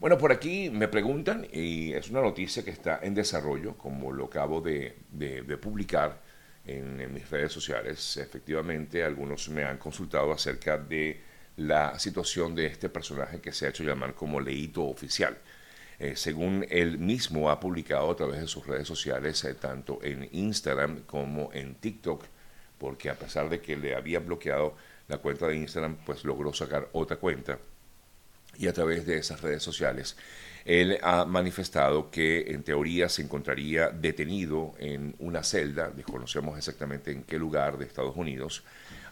Bueno, por aquí me preguntan, y es una noticia que está en desarrollo, como lo acabo de, publicar en, mis redes sociales. Efectivamente, algunos me han consultado acerca de la situación de este personaje que se ha hecho llamar como leíto oficial. Eh, según él mismo ha publicado a través de sus redes sociales, eh, tanto en Instagram como en TikTok, porque a pesar de que le había bloqueado la cuenta de Instagram, pues logró sacar otra cuenta y a través de esas redes sociales. Él ha manifestado que en teoría se encontraría detenido en una celda, desconocemos exactamente en qué lugar de Estados Unidos,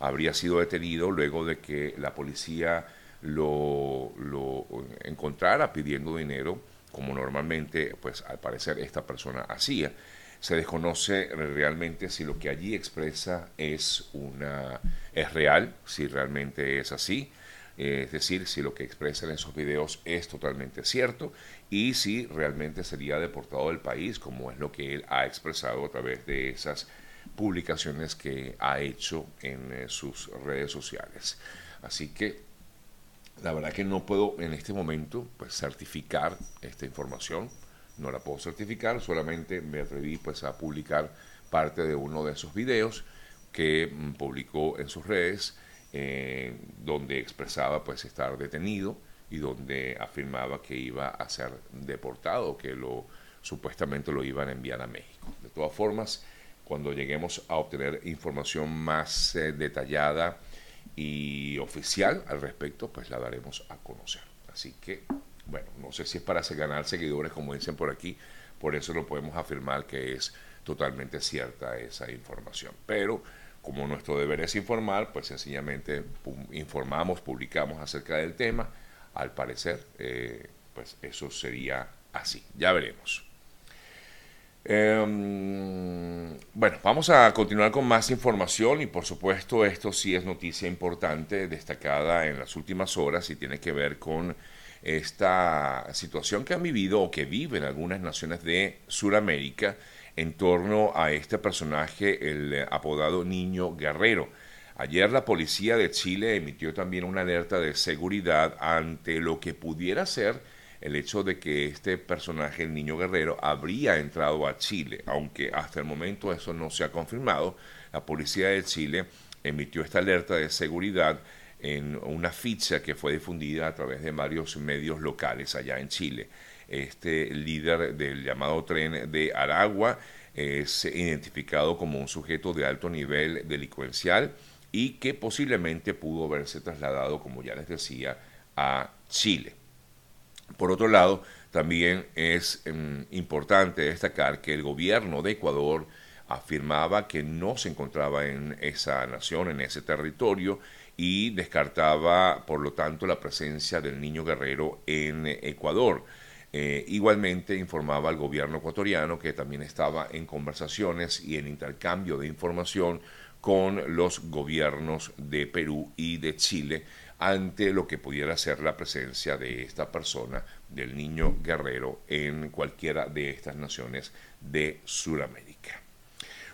habría sido detenido luego de que la policía lo, lo encontrara pidiendo dinero, como normalmente, pues al parecer esta persona hacía. Se desconoce realmente si lo que allí expresa es una es real, si realmente es así eh, es decir, si lo que expresan en esos videos es totalmente cierto y si realmente sería deportado del país, como es lo que él ha expresado a través de esas publicaciones que ha hecho en eh, sus redes sociales. Así que la verdad que no puedo en este momento pues, certificar esta información, no la puedo certificar, solamente me atreví pues, a publicar parte de uno de esos videos que mm, publicó en sus redes eh, donde expresaba pues estar detenido y donde afirmaba que iba a ser deportado, que lo supuestamente lo iban a enviar a México. De todas formas, cuando lleguemos a obtener información más eh, detallada y oficial al respecto, pues la daremos a conocer. Así que, bueno, no sé si es para ganar seguidores, como dicen por aquí, por eso no podemos afirmar que es totalmente cierta esa información. Pero como nuestro deber es informar, pues sencillamente informamos, publicamos acerca del tema. Al parecer, eh, pues eso sería así. Ya veremos. Em, bueno, vamos a continuar con más información y por supuesto esto sí es noticia importante, destacada en las últimas horas y tiene que ver con esta situación que han vivido o que viven algunas naciones de Sudamérica en torno a este personaje, el eh, apodado Niño Guerrero. Ayer la policía de Chile emitió también una alerta de seguridad ante lo que pudiera ser el hecho de que este personaje, el Niño Guerrero, habría entrado a Chile, aunque hasta el momento eso no se ha confirmado. La policía de Chile emitió esta alerta de seguridad en una ficha que fue difundida a través de varios medios locales allá en Chile este líder del llamado tren de Aragua es identificado como un sujeto de alto nivel delincuencial y que posiblemente pudo haberse trasladado, como ya les decía, a Chile. Por otro lado, también es mm, importante destacar que el gobierno de Ecuador afirmaba que no se encontraba en esa nación, en ese territorio, y descartaba, por lo tanto, la presencia del niño guerrero en Ecuador. Eh, igualmente informaba al gobierno ecuatoriano que también estaba en conversaciones y en intercambio de información con los gobiernos de Perú y de Chile ante lo que pudiera ser la presencia de esta persona, del niño guerrero, en cualquiera de estas naciones de Sudamérica.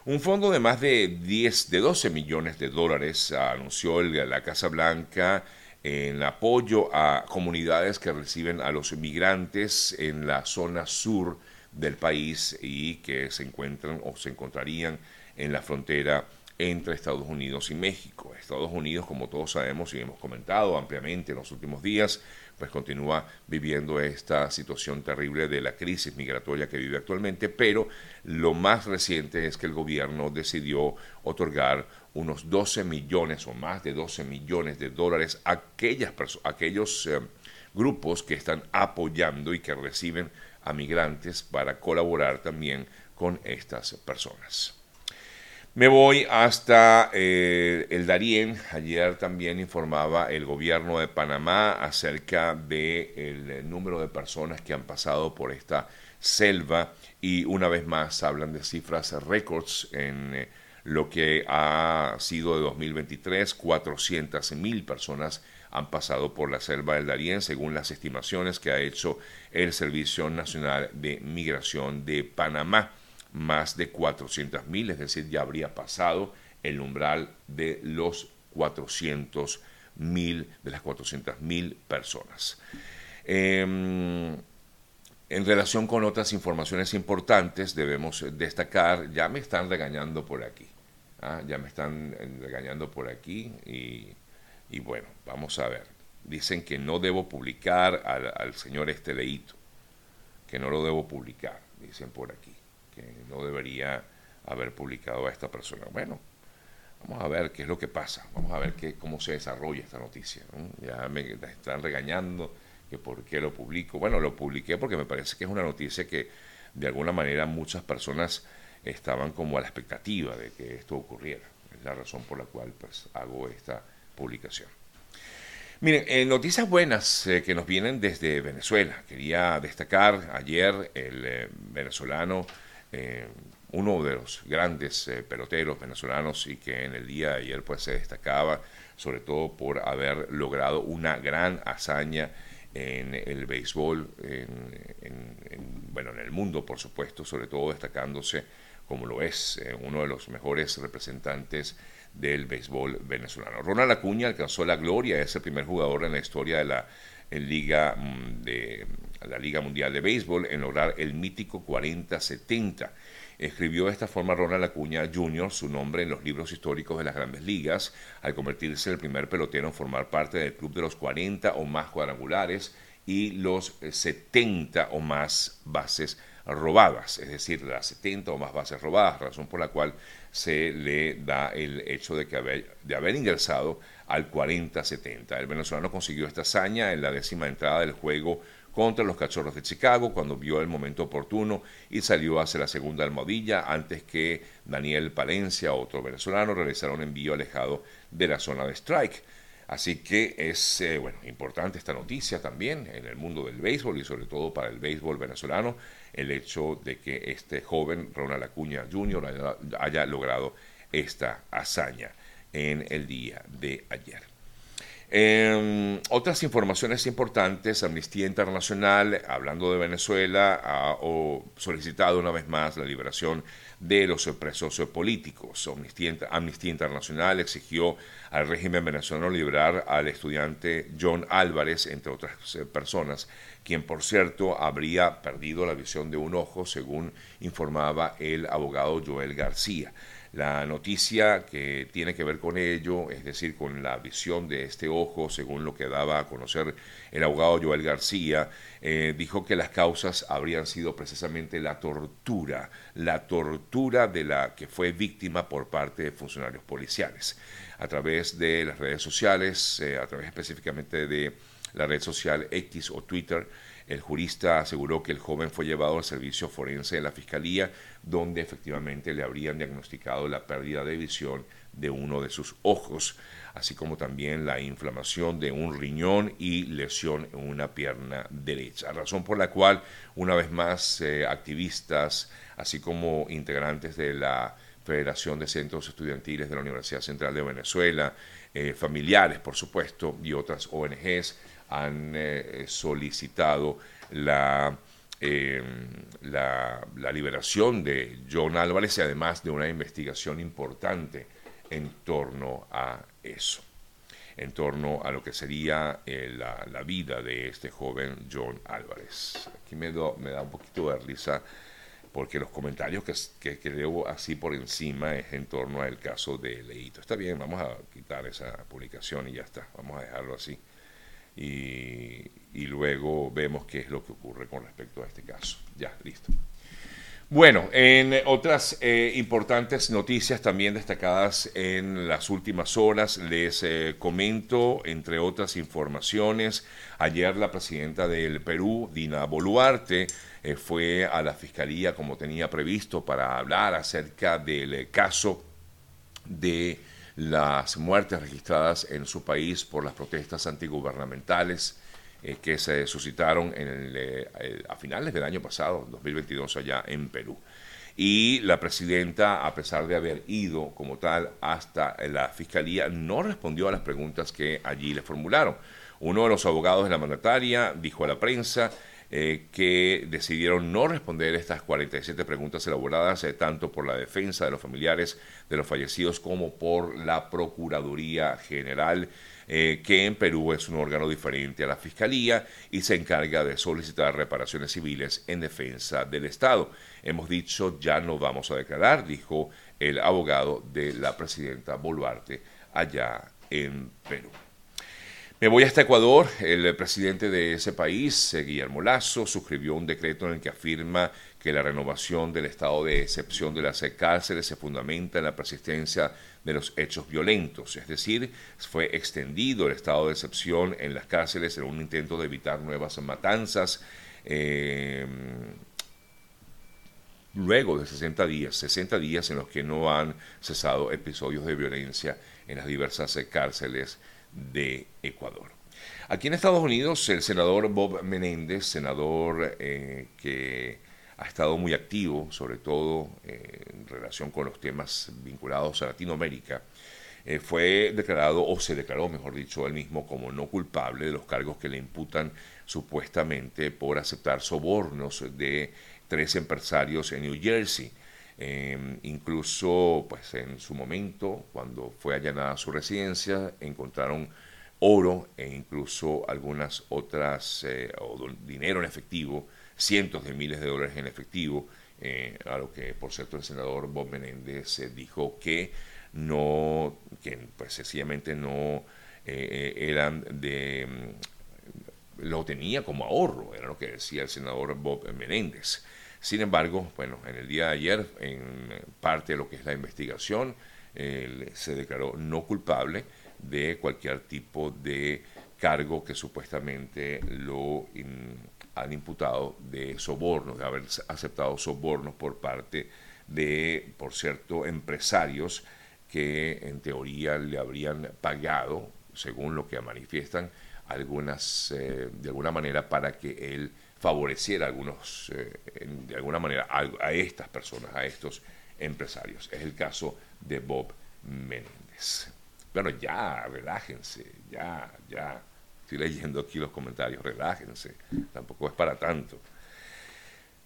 Un fondo de más de 10, de 12 millones de dólares anunció la Casa Blanca en apoyo a comunidades que reciben a los inmigrantes en la zona sur del país y que se encuentran o se encontrarían en la frontera entre Estados Unidos y México. Estados Unidos, como todos sabemos y hemos comentado ampliamente en los últimos días, pues continúa viviendo esta situación terrible de la crisis migratoria que vive actualmente, pero lo más reciente es que el gobierno decidió otorgar unos 12 millones o más de 12 millones de dólares a aquellas aquellos eh, grupos que están apoyando y que reciben a migrantes para colaborar también con estas personas. Me voy hasta eh, el Darién. Ayer también informaba el gobierno de Panamá acerca del el número de personas que han pasado por esta selva y una vez más hablan de cifras récords en eh, lo que ha sido de 2023, 400 mil personas han pasado por la selva del Darién, según las estimaciones que ha hecho el Servicio Nacional de Migración de Panamá. Más de 400 mil, es decir, ya habría pasado el umbral de los 400 mil, de las 400 mil personas. Em, En relación con otras informaciones importantes, debemos destacar, ya me están regañando por aquí, ¿ah? ya me están eh, regañando por aquí y, bueno, vamos a ver. Dicen que no debo publicar al, señor Esteleito, que no lo debo publicar, dicen por aquí, no debería haber publicado a esta persona. Bueno, vamos a ver qué es lo que pasa, vamos a ver qué, cómo se desarrolla esta noticia. Ya me están regañando que por qué lo publico. Bueno, lo publiqué porque me parece que es una noticia que de alguna manera muchas personas estaban como a la expectativa de que esto ocurriera. Es la razón por la cual pues hago esta publicación. Miren, eh, noticias buenas eh, que nos vienen desde Venezuela. Quería destacar ayer el eh, venezolano, uno de los grandes peloteros venezolanos y que en el día de ayer pues se destacaba sobre todo por haber logrado una gran hazaña en el béisbol, en, bueno, en el mundo, por supuesto, sobre todo destacándose como lo es eh, uno de los mejores representantes del béisbol venezolano. Ronald Acuña alcanzó la gloria, es el primer jugador en la historia de la Liga, mm, de, la Liga Mundial de Béisbol en lograr el mítico 40-70 escribió de esta forma Ronald Acuña Jr. su nombre en los libros históricos de las grandes ligas, al convertirse en el primer pelotero en formar parte del club de los 40 o más cuadrangulares y los 70 o más bases robadas, es decir, las 70 o más bases robadas, razón por la cual se le da el hecho de, que haber, de haber ingresado al 40-70. El venezolano consiguió esta hazaña en la décima entrada del juego contra los Cachorros de Chicago cuando vio el momento oportuno y salió hacia la segunda almohadilla antes que Daniel Palencia, otro venezolano, realizara un envío alejado de la zona de strike. Así que es eh, bueno, importante esta noticia también en el mundo del béisbol y sobre todo para el béisbol venezolano, el hecho de que este joven Ronald Acuña Jr. haya, haya logrado esta hazaña en el día de ayer. Eh, otras informaciones importantes, Amnistía Internacional, hablando de Venezuela, ha solicitado una vez más la liberación de los presos políticos. Amnistía, Amnistía Internacional exigió al régimen venezolano liberar al estudiante John Álvarez, entre otras eh, personas, quien por cierto habría perdido la visión de un ojo, según informaba el abogado Joel García. La noticia que tiene que ver con ello, es decir, con la visión de este ojo, según lo que daba a conocer el abogado Joel García, eh, dijo que las causas habrían sido precisamente la tortura, la tortura de la que fue víctima por parte de funcionarios policiales. A través de las redes sociales, eh, a través específicamente de la red social X o Twitter, el jurista aseguró que el joven fue llevado al servicio forense de la Fiscalía, donde efectivamente le habrían diagnosticado la pérdida de visión de uno de sus ojos, así como también la inflamación de un riñón y lesión en una pierna derecha. Razón por la cual, una vez más, eh, activistas, así como integrantes de la Federación de Centros Estudiantiles de la Universidad Central de Venezuela, eh, familiares, por supuesto, y otras ONGs, han eh, solicitado la, em, la, liberación de John Álvarez y además de una investigación importante en torno a eso, en torno a lo que sería eh, la, la, vida de este joven John Álvarez. Aquí me, me da un poquito de risa porque los comentarios que, que, leo así por encima es en torno al caso de Leito. Está bien, vamos a quitar esa publicación y ya está, vamos a dejarlo así y, luego vemos qué es lo que ocurre con respecto a este caso. Ya, listo. Bueno, en otras eh, importantes noticias también destacadas en las últimas horas, les eh, comento, entre otras informaciones, ayer la presidenta del Perú, Dina Boluarte, eh, fue a la Fiscalía como tenía previsto para hablar acerca del caso de las muertes registradas en su país por las protestas antigubernamentales eh, que se suscitaron en eh, a finales del año pasado, 2022, allá en Perú. Y la presidenta, a pesar de haber ido como tal hasta la fiscalía, no respondió a las preguntas que allí le formularon. Uno de los abogados de la mandataria dijo a la prensa eh, que decidieron no responder estas 47 preguntas elaboradas eh, tanto por la defensa de los familiares de los fallecidos como por la Procuraduría General. eh, que en Perú es un órgano diferente a la Fiscalía y se encarga de solicitar reparaciones civiles en defensa del Estado. Hemos dicho ya no vamos a declarar, dijo el abogado de la presidenta Boluarte allá en Perú. Me voy hasta Ecuador. El presidente de ese país, eh, Guillermo Lazo, suscribió un decreto en el que afirma que la renovación del estado de excepción de las cárceles se fundamenta en la persistencia de los hechos violentos. Es decir, fue extendido el estado de excepción en las cárceles en un intento de evitar nuevas matanzas. Eh, luego de 60 días, 60 días en los que no han cesado episodios de violencia en las diversas cárceles de Ecuador. Aquí en Estados Unidos, el senador Bob Menéndez, senador eh, que ha estado muy activo, sobre todo eh, en relación con los temas vinculados a Latinoamérica, eh, fue declarado, o se declaró, mejor dicho, él mismo como no culpable de los cargos que le imputan supuestamente por aceptar sobornos de tres empresarios en New Jersey. Em, incluso, pues en su momento, cuando fue allanada su residencia, encontraron oro e incluso algunas otras, eh, o dinero en efectivo, cientos de miles de dólares en efectivo, eh, a lo que, por cierto, el senador Bob Menéndez eh, dijo que no, que pues sencillamente no eran de, mm, lo tenía como ahorro, era lo que decía el senador Bob Menéndez. Sin embargo, bueno, en el día de ayer, en parte de lo que es la investigación, se declaró no culpable de cualquier tipo de cargo que supuestamente lo han imputado de sobornos, de haber aceptado sobornos por parte de, por cierto, empresarios que en teoría le habrían pagado, según lo que manifiestan, algunas, eh, de alguna manera para que él favoreciera algunos, eh, de alguna manera a, estas personas, a estos empresarios. Es el caso de Bob Menéndez. Bueno, ya, relájense, ya, ya. Estoy leyendo aquí los comentarios, relájense, tampoco es para tanto.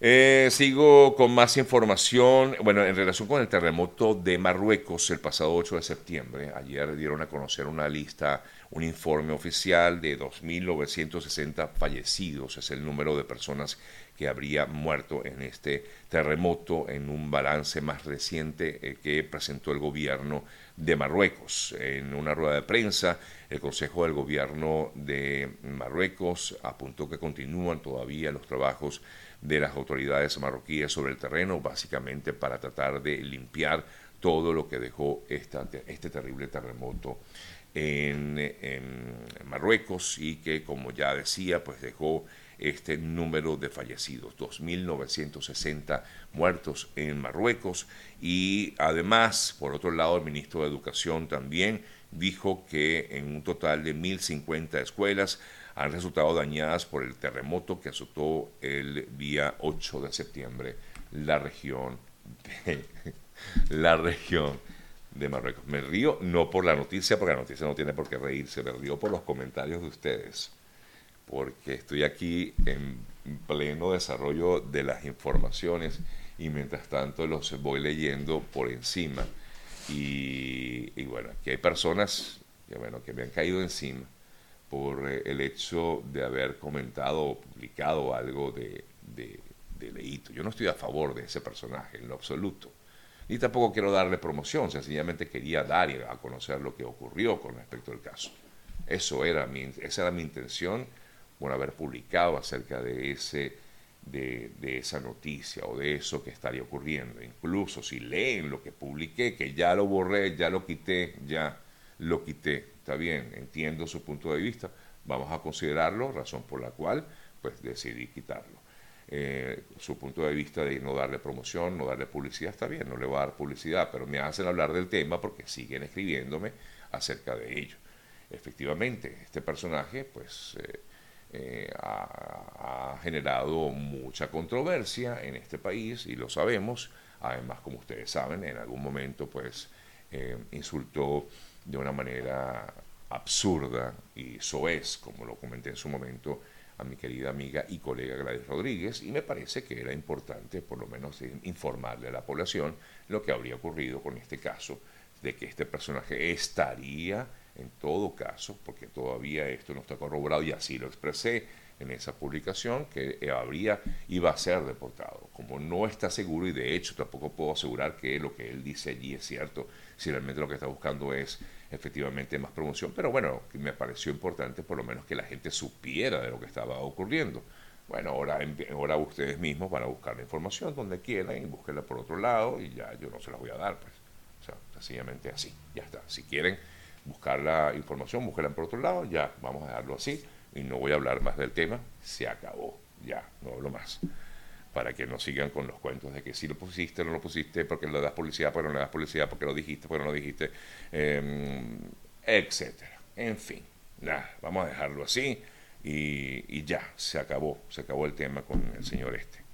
Eh, sigo con más información. Bueno, en relación con el terremoto de Marruecos el pasado 8 de septiembre, ayer dieron a conocer una lista, un informe oficial de 2.960 fallecidos. Es el número de personas que habría muerto en este terremoto en un balance más reciente eh, que presentó el gobierno de Marruecos. En una rueda de prensa, el Consejo del Gobierno de Marruecos apuntó que continúan todavía los trabajos de las autoridades marroquíes sobre el terreno, básicamente para tratar de limpiar todo lo que dejó este terrible terremoto en, Marruecos y que, como ya decía, pues dejó este número de fallecidos, 2.960 muertos en Marruecos. Y además, por otro lado, el ministro de Educación también dijo que en un total de 1.050 escuelas han resultado dañadas por el terremoto que azotó el día 8 de septiembre la región de, la región de Marruecos. Me río no por la noticia, porque la noticia no tiene por qué reírse, me río por los comentarios de ustedes, porque estoy aquí en pleno desarrollo de las informaciones y mientras tanto los voy leyendo por encima. Y, y bueno, aquí hay personas que, bueno, que me han caído encima por eh, el hecho de haber comentado o publicado algo de, de, Leito. Yo no estoy a favor de ese personaje en lo absoluto. Ni tampoco quiero darle promoción, sencillamente quería dar a conocer lo que ocurrió con respecto al caso. Eso era mi, esa era mi intención por haber publicado acerca de, ese, de, de esa noticia o de eso que estaría ocurriendo. Incluso si leen lo que publiqué, que ya lo borré, ya lo quité, ya lo quité está bien, entiendo su punto de vista, vamos a considerarlo, razón por la cual pues decidí quitarlo. Eh, su punto de vista de no darle promoción, no darle publicidad, está bien, no le voy a dar publicidad, pero me hacen hablar del tema porque siguen escribiéndome acerca de ello. Efectivamente, este personaje pues eh, eh, ha, generado mucha controversia en este país y lo sabemos. Además, como ustedes saben, en algún momento pues insultó de una manera absurda y soez, como lo comenté en su momento, a mi querida amiga y colega Gladys Rodríguez, y me parece que era importante, por lo menos, informarle a la población lo que habría ocurrido con este caso, de que este personaje estaría en todo caso, porque todavía esto no está corroborado y así lo expresé en esa publicación, que habría, iba a ser deportado. Como no está seguro y de hecho tampoco puedo asegurar que lo que él dice allí es cierto, si realmente lo que está buscando es efectivamente más promoción, pero bueno, me pareció importante por lo menos que la gente supiera de lo que estaba ocurriendo. Bueno, ahora, ahora ustedes mismos van a buscar la información donde quieran y búsquenla por otro lado y ya yo no se las voy a dar, pues. O sea, sencillamente así, ya está. Si quieren buscar la información, búsquenla por otro lado, ya vamos a dejarlo así y no voy a hablar más del tema, se acabó, ya, no hablo más. Para que no sigan con los cuentos de que si lo pusiste, no lo pusiste, porque le das publicidad, porque no le das publicidad, porque lo dijiste, porque no lo dijiste, eh, etcétera. En fin, nada, vamos a dejarlo así y, y ya, se acabó, se acabó el tema con el señor este.